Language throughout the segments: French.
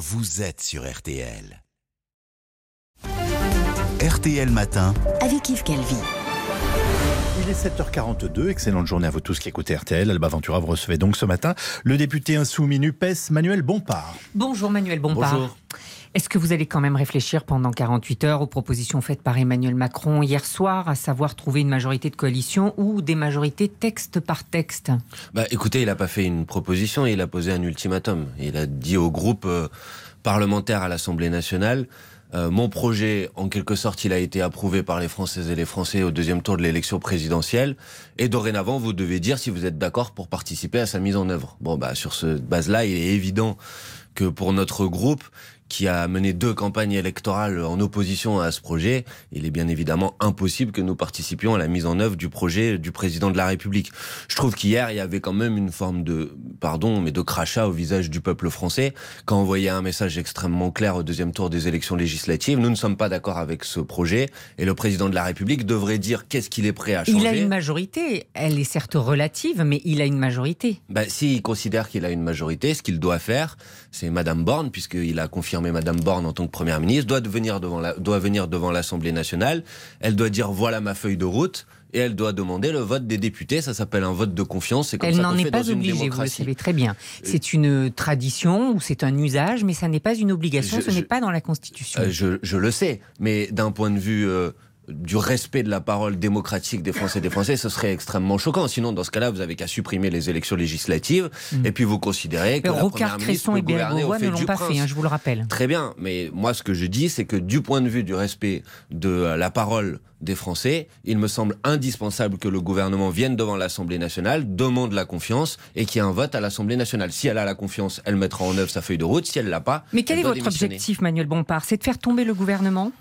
vous êtes sur RTL. RTL Matin. Avec Yves Calvi. Il est 7h42, excellente journée à vous tous qui écoutez RTL. Alba Ventura, vous recevez donc ce matin le député insoumis NUPES, Manuel Bompard. Bonjour Manuel Bompard. Bonjour. Est-ce que vous allez quand même réfléchir pendant 48 heures aux propositions faites par Emmanuel Macron hier soir, à savoir trouver une majorité de coalition ou des majorités texte par texte? Bah écoutez, il n'a pas fait une proposition, il a posé un ultimatum. Il a dit au groupe euh, parlementaire à l'Assemblée nationale euh, mon projet, en quelque sorte, il a été approuvé par les Françaises et les Français au deuxième tour de l'élection présidentielle. Et dorénavant, vous devez dire si vous êtes d'accord pour participer à sa mise en œuvre. Bon, bah, sur ce base-là, il est évident que pour notre groupe, qui a mené deux campagnes électorales en opposition à ce projet, il est bien évidemment impossible que nous participions à la mise en œuvre du projet du président de la République. Je trouve qu'hier, il y avait quand même une forme de, pardon, mais de crachat au visage du peuple français quand on voyait un message extrêmement clair au deuxième tour des élections législatives. Nous ne sommes pas d'accord avec ce projet et le président de la République devrait dire qu'est-ce qu'il est prêt à changer. Il a une majorité. Elle est certes relative, mais il a une majorité. Ben, S'il considère qu'il a une majorité, ce qu'il doit faire, c'est Madame Borne, puisqu'il a confirmé Madame Borne en tant que Première ministre, doit, venir devant la, doit venir devant l'Assemblée nationale. Elle doit dire voilà ma feuille de route et elle doit demander le vote des députés. Ça s'appelle un vote de confiance. elle n'en est pas obligée, vous le savez très bien. C'est une tradition ou c'est un usage, mais ça n'est pas une obligation, ce n'est pas dans la Constitution. Euh, je, je, le sais, mais d'un point de vue euh, du respect de la parole démocratique des Français et des Français, ce serait extrêmement choquant. Sinon, dans ce cas-là, vous avez qu'à supprimer les élections législatives mm. et puis vous considérez que la Rocard, Cresson et Bérégovoy ne l'ont pas fait, hein, je vous le rappelle. Très bien, mais moi ce que je dis, c'est que du point de vue du respect de la parole des Français, il me semble indispensable que le gouvernement vienne devant l'Assemblée nationale, demande la confiance et qu'il y ait un vote à l'Assemblée nationale. Si elle a la confiance, elle mettra en œuvre sa feuille de route. Si elle l'a pas, mais quel est votre objectif, Manuel Bompard? C'est de faire tomber le gouvernement?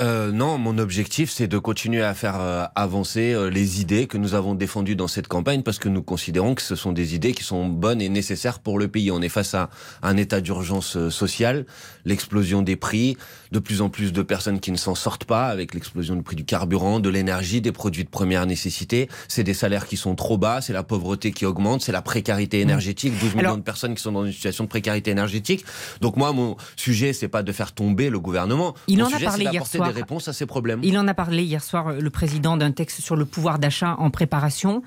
Euh, non, mon objectif, c'est de continuer à faire euh, avancer euh, les idées que nous avons défendues dans cette campagne, parce que nous considérons que ce sont des idées qui sont bonnes et nécessaires pour le pays. On est face à un état d'urgence euh, sociale, l'explosion des prix, de plus en plus de personnes qui ne s'en sortent pas, avec l'explosion du prix du carburant, de l'énergie, des produits de première nécessité. C'est des salaires qui sont trop bas, c'est la pauvreté qui augmente, c'est la précarité énergétique, 12 millions de personnes qui sont dans une situation de précarité énergétique. Donc moi, mon sujet, c'est pas de faire tomber le gouvernement. Il mon en a parlé hier soir réponses à ces problèmes. Il en a parlé hier soir, le président, d'un texte sur le pouvoir d'achat en préparation.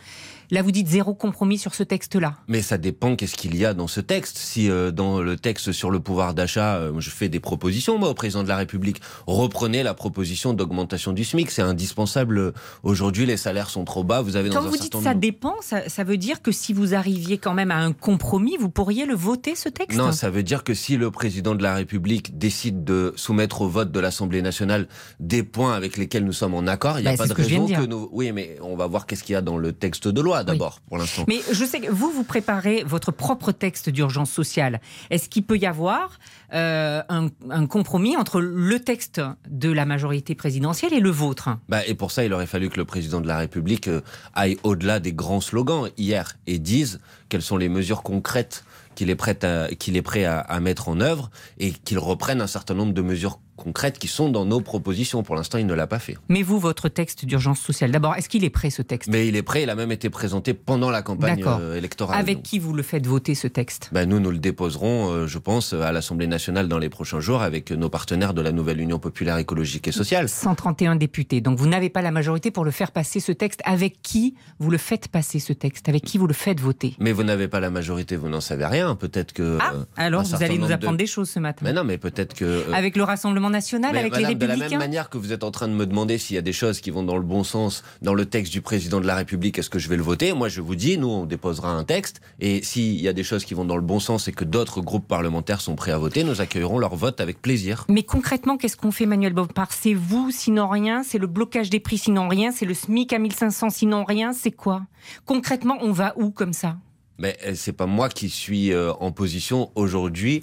Là, vous dites zéro compromis sur ce texte-là. Mais ça dépend qu'est-ce qu'il y a dans ce texte. Si euh, dans le texte sur le pouvoir d'achat, euh, je fais des propositions, moi, au président de la République, reprenez la proposition d'augmentation du SMIC. C'est indispensable. Aujourd'hui, les salaires sont trop bas. Vous avez Quand vous dites ça dépend, ça, ça, veut dire que si vous arriviez quand même à un compromis, vous pourriez le voter, ce texte Non, ça veut dire que si le président de la République décide de soumettre au vote de l'Assemblée nationale des points avec lesquels nous sommes en accord, il n'y a bah, pas de raison que, que nous... Oui, mais on va voir qu'est-ce qu'il y a dans le texte de loi d'abord, pour l'instant. Mais je sais que vous, vous préparez votre propre texte d'urgence sociale. Est-ce qu'il peut y avoir euh, un, compromis entre le texte de la majorité présidentielle et le vôtre? Bah, Et pour ça, il aurait fallu que le président de la République euh, aille au-delà des grands slogans hier et dise quelles sont les mesures concrètes qu'il est prêt à, qu'il est prêt à, à mettre en œuvre et qu'il reprenne un certain nombre de mesures concrètes qui sont dans nos propositions. Pour l'instant, il ne l'a pas fait. Mais vous, votre texte d'urgence sociale, d'abord, est-ce qu'il est prêt ce texte? Mais il est prêt, il a même été présenté pendant la campagne euh, électorale. Avec qui vous le faites voter ce texte? ben, Nous, nous le déposerons, euh, je pense, à l'Assemblée nationale dans les prochains jours avec nos partenaires de la nouvelle Union populaire écologique et sociale. 131 députés. Donc vous n'avez pas la majorité pour le faire passer ce texte. Avec qui vous le faites passer ce texte? Avec qui vous le faites voter? Mais vous n'avez pas la majorité, vous n'en savez rien. Peut-être que. Ah, euh, alors vous allez nous apprendre des choses ce matin. Mais non, mais peut-être que. Avec le Rassemblement national, avec les de la même manière que vous êtes en train de me demander s'il y a des choses qui vont dans le bon sens dans le texte du président de la République, est-ce que je vais le voter? Moi, je vous dis, nous, on déposera un texte. Et s'il y a des choses qui vont dans le bon sens et que d'autres groupes parlementaires sont prêts à voter, nous accueillerons leur vote avec plaisir. Mais concrètement, qu'est-ce qu'on fait, Manuel Bompard? C'est vous, sinon rien C'est le blocage des prix, sinon rien C'est le SMIC à 1500, sinon rien C'est quoi? Concrètement, on va où comme ça? Mais euh, c'est pas moi qui suis euh, en position aujourd'hui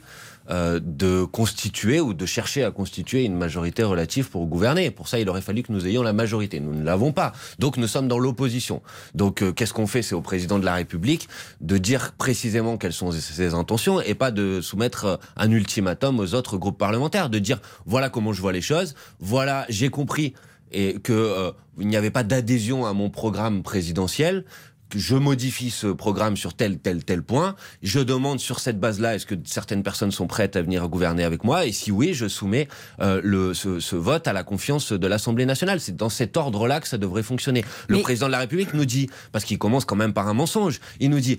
euh, de constituer ou de chercher à constituer une majorité relative pour gouverner. Pour ça, il aurait fallu que nous ayons la majorité. Nous ne l'avons pas. Donc nous sommes dans l'opposition. Donc euh, qu'est-ce qu'on fait C'est au président de la République de dire précisément quelles sont ses intentions et pas de soumettre euh, un ultimatum aux autres groupes parlementaires. De dire voilà comment je vois les choses, voilà j'ai compris et que il n'y avait pas d'adhésion à mon programme présidentiel je modifie ce programme sur tel, tel, tel point. Je demande sur cette base-là, est-ce que certaines personnes sont prêtes à venir gouverner avec moi? Et si oui, je soumets euh, le, ce, ce, vote à la confiance de l'Assemblée nationale. C'est dans cet ordre-là que ça devrait fonctionner. Le Mais... président de la République nous dit, parce qu'il commence quand même par un mensonge, il nous dit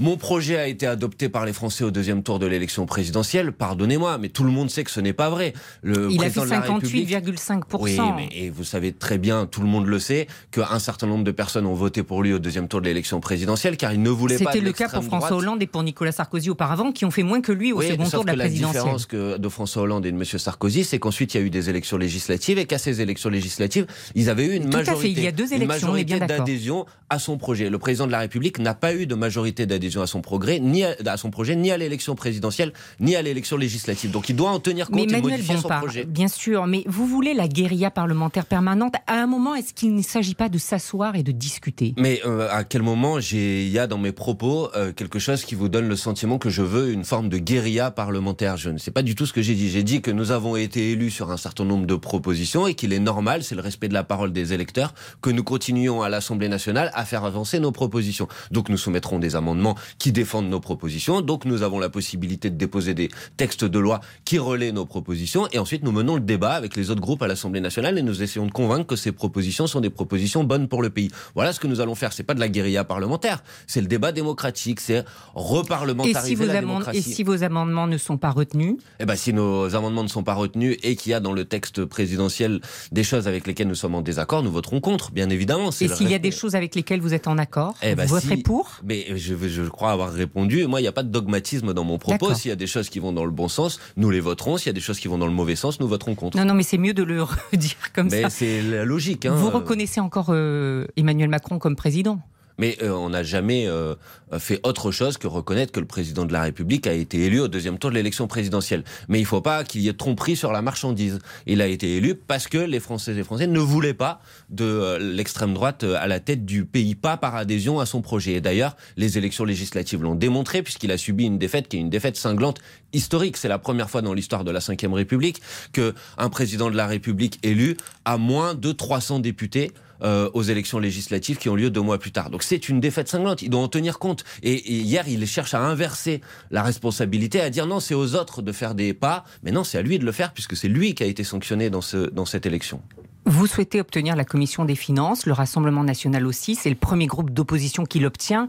mon projet a été adopté par les Français au deuxième tour de l'élection présidentielle. Pardonnez-moi, mais tout le monde sait que ce n'est pas vrai. Le Il a fait 58,5%. Oui, mais et vous savez très bien, tout le monde le sait, qu'un certain nombre de personnes ont voté pour lui au deuxième tour de l'élection présidentielle car il ne voulait pas. C'était le cas pour François droite. Hollande et pour Nicolas Sarkozy auparavant, qui ont fait moins que lui au oui, second tour de la, la présidentielle. La différence que de François Hollande et de M. Sarkozy, c'est qu'ensuite il y a eu des élections législatives et qu'à ces élections législatives, ils avaient eu une tout majorité, à fait. Il y a deux élections, d'adhésion à son projet. Le président de la République n'a pas eu de majorité d'adhésion à son progrès ni à, à, son projet, ni à l'élection présidentielle, ni à l'élection législative. Donc il doit en tenir compte mais et Manuel modifier Bompard, son projet. Bien sûr, mais vous voulez la guérilla parlementaire permanente. À un moment, est-ce qu'il ne s'agit pas de s'asseoir et de discuter? Mais euh, à quel moment il y a dans mes propos euh, quelque chose qui vous donne le sentiment que je veux une forme de guérilla parlementaire? Je ne sais pas du tout ce que j'ai dit. J'ai dit que nous avons été élus sur un certain nombre de propositions et qu'il est normal, c'est le respect de la parole des électeurs, que nous continuions à l'Assemblée nationale à faire avancer nos propositions. Donc nous soumettrons des amendements qui défendent nos propositions. Donc nous avons la possibilité de déposer des textes de loi qui relaient nos propositions. Et ensuite nous menons le débat avec les autres groupes à l'Assemblée nationale et nous essayons de convaincre que ces propositions sont des propositions bonnes pour le pays. Voilà ce que nous allons faire. C'est pas de la guérilla parlementaire, c'est le débat démocratique, c'est reparlementariser et si la démocratie. Et si vos amendements ne sont pas retenus Eh ben, si nos amendements ne sont pas retenus et qu'il y a dans le texte présidentiel des choses avec lesquelles nous sommes en désaccord, nous voterons contre, bien évidemment. Et s'il y a des choses avec lesquelles vous êtes en accord, Eh ben, vous voterez si- pour? Mais je, je crois avoir répondu. Moi, il n'y a pas de dogmatisme dans mon propos. S'il y a des choses qui vont dans le bon sens, nous les voterons. S'il y a des choses qui vont dans le mauvais sens, nous voterons contre. Non, non, mais c'est mieux de le redire comme Mais ça. c'est la logique. Hein. Vous reconnaissez encore euh, Emmanuel Macron comme président Mais euh, on n'a jamais euh, fait autre chose que reconnaître que le président de la République a été élu au deuxième tour de l'élection présidentielle. Mais il ne faut pas qu'il y ait tromperie sur la marchandise. Il a été élu parce que les Françaises et Français ne voulaient pas de euh, l'extrême droite à la tête du pays, pas par adhésion à son projet. Et d'ailleurs, les élections législatives l'ont démontré puisqu'il a subi une défaite qui est une défaite cinglante historique. C'est la première fois dans l'histoire de la Ve République que un président de la République élu a moins de 300 députés euh, aux élections législatives qui ont lieu deux mois plus tard. Donc c'est une défaite cinglante. Il doit en tenir compte. Et, et hier, il cherche à inverser la responsabilité, à dire non, c'est aux autres de faire des pas, mais non, c'est à lui de le faire puisque c'est lui qui a été sanctionné dans, ce, dans cette élection. Vous souhaitez obtenir la commission des finances, le Rassemblement national aussi, c'est le premier groupe d'opposition qui l'obtient.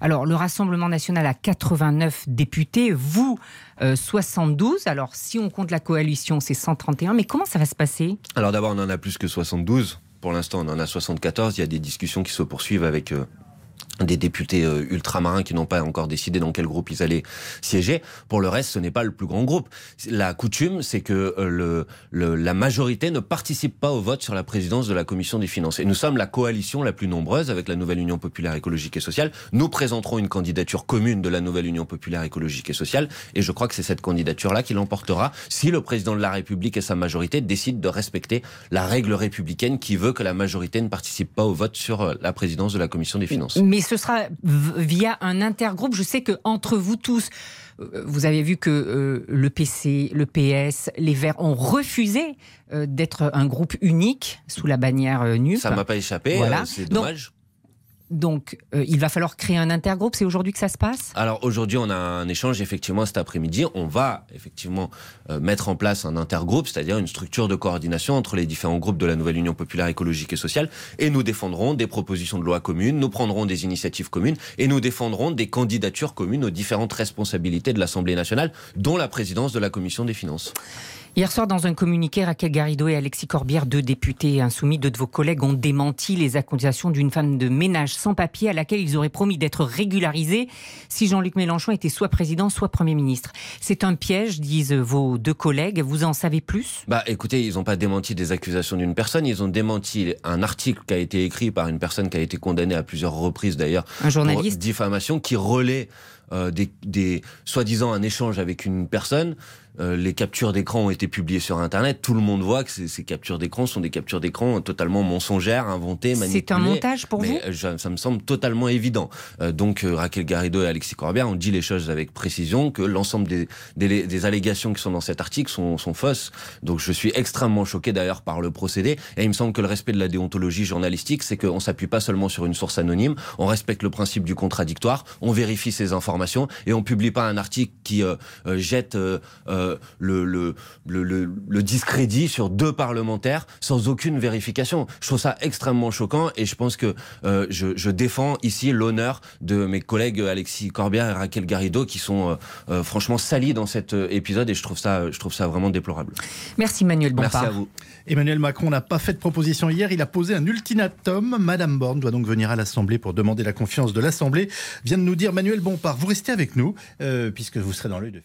Alors, le Rassemblement national a 89 députés, vous, euh, 72. Alors, si on compte la coalition, c'est 131. Mais comment ça va se passer? Alors d'abord, on en a plus que 72. Pour l'instant, on en a 74. Il y a des discussions qui se poursuivent avec euh, des députés euh, ultramarins qui n'ont pas encore décidé dans quel groupe ils allaient siéger. Pour le reste, ce n'est pas le plus grand groupe. La coutume, c'est que euh, le, le- la majorité ne participe pas au vote sur la présidence de la commission des finances. Et nous sommes la coalition la plus nombreuse avec la nouvelle Union populaire écologique et sociale. Nous présenterons une candidature commune de la nouvelle Union populaire écologique et sociale. Et je crois que c'est cette candidature-là qui l'emportera si le président de la République et sa majorité décident de respecter la règle républicaine qui veut que la majorité ne participe pas au vote sur euh, la présidence de la commission des finances. Ce sera via un intergroupe. Je sais que entre vous tous, euh, vous avez vu que euh, le PC, le PS, les Verts ont refusé euh, d'être un groupe unique sous la bannière NUP. Ça m'a pas échappé, Voilà. c'est dommage. Donc, euh, il va falloir créer un intergroupe. C'est aujourd'hui que ça se passe? Alors aujourd'hui, on a un échange effectivement cet après-midi. On va effectivement euh, mettre en place un intergroupe, c'est-à-dire une structure de coordination entre les différents groupes de la nouvelle Union populaire écologique et sociale. Et nous défendrons des propositions de loi communes, nous prendrons des initiatives communes et nous défendrons des candidatures communes aux différentes responsabilités de l'Assemblée nationale, dont la présidence de la commission des finances. Hier soir, dans un communiqué, Raquel Garrido et Alexis Corbière, deux députés insoumis, deux de vos collègues, ont démenti les accusations d'une femme de ménage sans papier à laquelle ils auraient promis d'être régularisés si Jean-Luc Mélenchon était soit président, soit Premier ministre. C'est un piège, disent vos deux collègues. Vous en savez plus? Bah écoutez, ils n'ont pas démenti des accusations d'une personne, ils ont démenti un article qui a été écrit par une personne qui a été condamnée à plusieurs reprises d'ailleurs Un journaliste? pour diffamation qui relaie euh, des, des soi-disant un échange avec une personne. Euh, les captures d'écran ont été publiées sur Internet. Tout le monde voit que ces, ces captures d'écran sont des captures d'écran totalement mensongères, inventées, manipulées. C'est un montage pour mais, vous euh, Ça me semble totalement évident. Euh, donc Raquel Garrido et Alexis Corbière ont dit les choses avec précision, que l'ensemble des, des, des allégations qui sont dans cet article sont, sont fausses. Donc je suis extrêmement choqué d'ailleurs par le procédé. Et il me semble que le respect de la déontologie journalistique, c'est qu'on s'appuie pas seulement sur une source anonyme, on respecte le principe du contradictoire, on vérifie ces informations et on publie pas un article qui euh, jette euh, euh, le, le, le, le, le discrédit sur deux parlementaires sans aucune vérification. Je trouve ça extrêmement choquant et je pense que euh, je, je défends ici l'honneur de mes collègues Alexis Corbière et Raquel Garrido qui sont euh, euh, franchement salis dans cet épisode et je trouve ça, je trouve ça vraiment déplorable. Merci Manuel Bompard. Merci à vous. Emmanuel Macron n'a pas fait de proposition hier, il a posé un ultimatum. Madame Borne doit donc venir à l'Assemblée pour demander la confiance de l'Assemblée. Vient de nous dire Manuel Bompard, vous restez avec nous, euh, puisque vous serez dans l'œil de